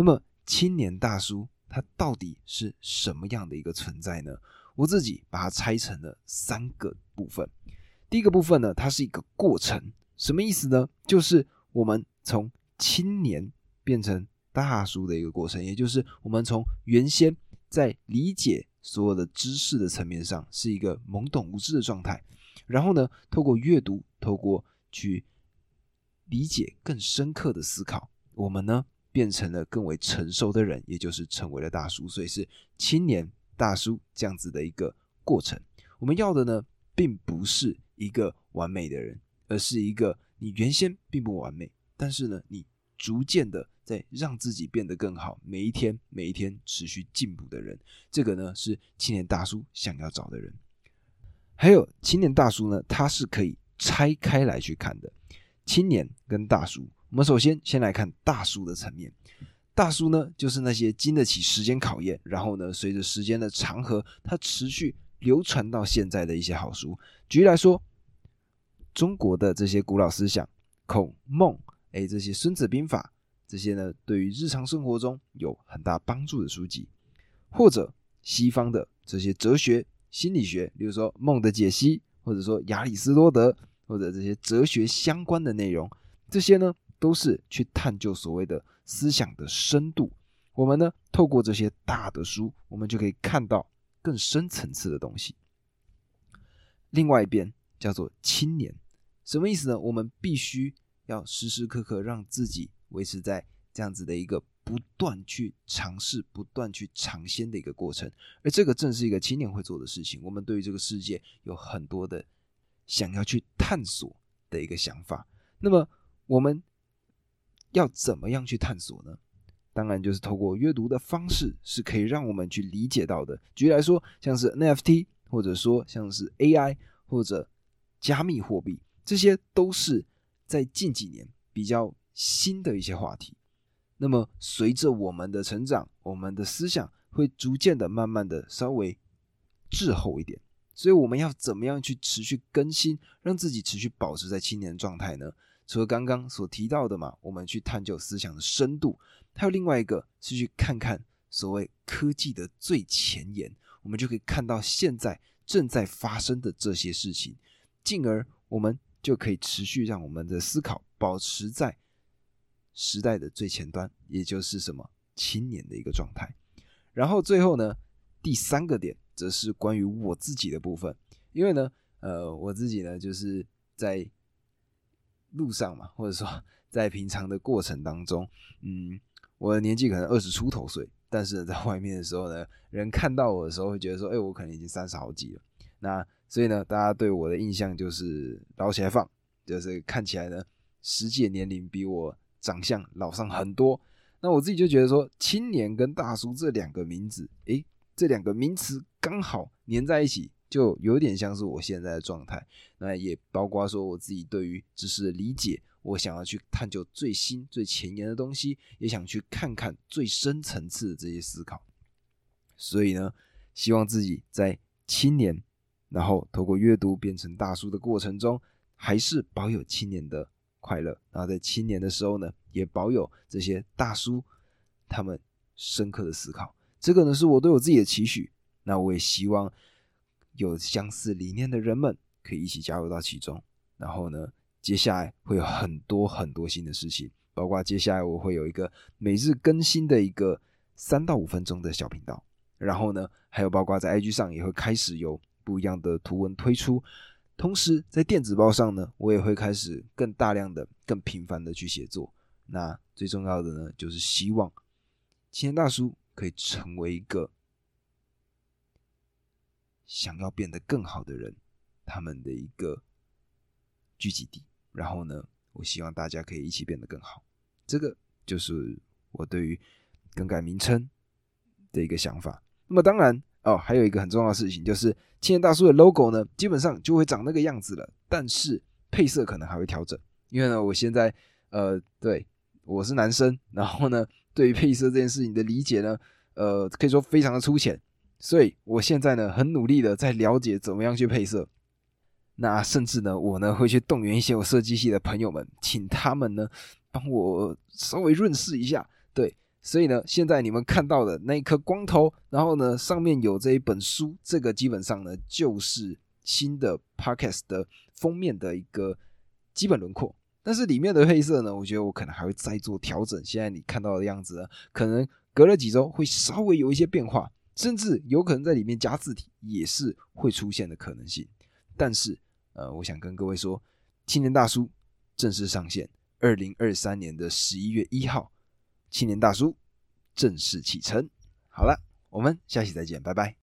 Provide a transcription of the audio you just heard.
那么青年大叔他到底是什么样的一个存在呢？我自己把它拆成了三个部分。第一个部分呢，它是一个过程，什么意思呢？就是我们从青年变成大叔的一个过程，也就是我们从原先在理解所有的知识的层面上是一个懵懂无知的状态，然后呢，透过阅读，透过去理解更深刻的思考，我们呢变成了更为成熟的人，也就是成为了大叔，所以是青年大叔这样子的一个过程。我们要的呢，并不是一个完美的人，而是一个你原先并不完美，但是呢，你逐渐的在让自己变得更好，每一天每一天持续进步的人。这个呢，是青年大叔想要找的人。还有青年大叔呢，他是可以拆开来去看的。青年跟大叔，我们首先先来看大叔的层面。大叔呢，就是那些经得起时间考验，然后呢，随着时间的长河，它持续流传到现在的一些好书。举例来说，中国的这些古老思想，孔孟，哎，这些《孙子兵法》，这些呢，对于日常生活中有很大帮助的书籍，或者西方的这些哲学、心理学，比如说《梦的解析》，或者说亚里士多德。或者这些哲学相关的内容，这些呢都是去探究所谓的思想的深度。我们呢透过这些大的书，我们就可以看到更深层次的东西。另外一边叫做青年，什么意思呢？我们必须要时时刻刻让自己维持在这样子的一个不断去尝试、不断去尝鲜的一个过程，而这个正是一个青年会做的事情。我们对于这个世界有很多的。想要去探索的一个想法，那么我们要怎么样去探索呢？当然就是透过阅读的方式，是可以让我们去理解到的。举例来说，像是 NFT，或者说像是 AI，或者加密货币，这些都是在近几年比较新的一些话题。那么随着我们的成长，我们的思想会逐渐的、慢慢的稍微滞后一点。所以我们要怎么样去持续更新，让自己持续保持在青年状态呢？除了刚刚所提到的嘛，我们去探究思想的深度，还有另外一个是去看看所谓科技的最前沿，我们就可以看到现在正在发生的这些事情，进而我们就可以持续让我们的思考保持在时代的最前端，也就是什么青年的一个状态。然后最后呢，第三个点。则是关于我自己的部分，因为呢，呃，我自己呢，就是在路上嘛，或者说 在平常的过程当中，嗯，我的年纪可能二十出头岁，但是 在外面的时候呢，人看到我的时候会觉得说，哎，我可能已经三十好几了。那所以呢，大家对我的印象就是老起来放，就是看起来呢，实际年龄比我长相老上很多。那我自己就觉得说，青年跟大叔这两个名字，诶，这两个名词刚好粘在一起，就有点像是我现在的状态。那也包括说我自己对于知识的理解，我想要去探究最新、最前沿的东西，也想去看看最深层次的这些思考。所以呢，希望自己在青年，然后透过阅读变成大叔的过程中，还是保有青年的快乐。然后在青年的时候呢，也保有这些大叔他们深刻的思考。这个呢是我对我自己的期许，那我也希望有相似理念的人们可以一起加入到其中。然后呢，接下来会有很多很多新的事情，包括接下来我会有一个每日更新的一个三到五分钟的小频道。然后呢，还有包括在 IG 上也会开始有不一样的图文推出，同时在电子报上呢，我也会开始更大量的、更频繁的去写作。那最重要的呢，就是希望青年大叔。可以成为一个想要变得更好的人，他们的一个聚集地。然后呢，我希望大家可以一起变得更好。这个就是我对于更改名称的一个想法。那么当然哦，还有一个很重要的事情，就是青年大叔的 logo 呢，基本上就会长那个样子了。但是配色可能还会调整，因为呢，我现在呃，对我是男生，然后呢。对于配色这件事情的理解呢，呃，可以说非常的粗浅，所以我现在呢很努力的在了解怎么样去配色。那甚至呢，我呢会去动员一些我设计系的朋友们，请他们呢帮我稍微润饰一下。对，所以呢，现在你们看到的那一颗光头，然后呢，上面有这一本书，这个基本上呢，就是新的 Podcast 的封面的一个基本轮廓。但是里面的配色呢，我觉得我可能还会再做调整。现在你看到的样子呢，可能隔了几周会稍微有一些变化，甚至有可能在里面加字体也是会出现的可能性。但是，呃，我想跟各位说，青年大叔正式上线，二零二三年的十一月一号。青年大叔正式启程，好了，我们下期再见，拜拜。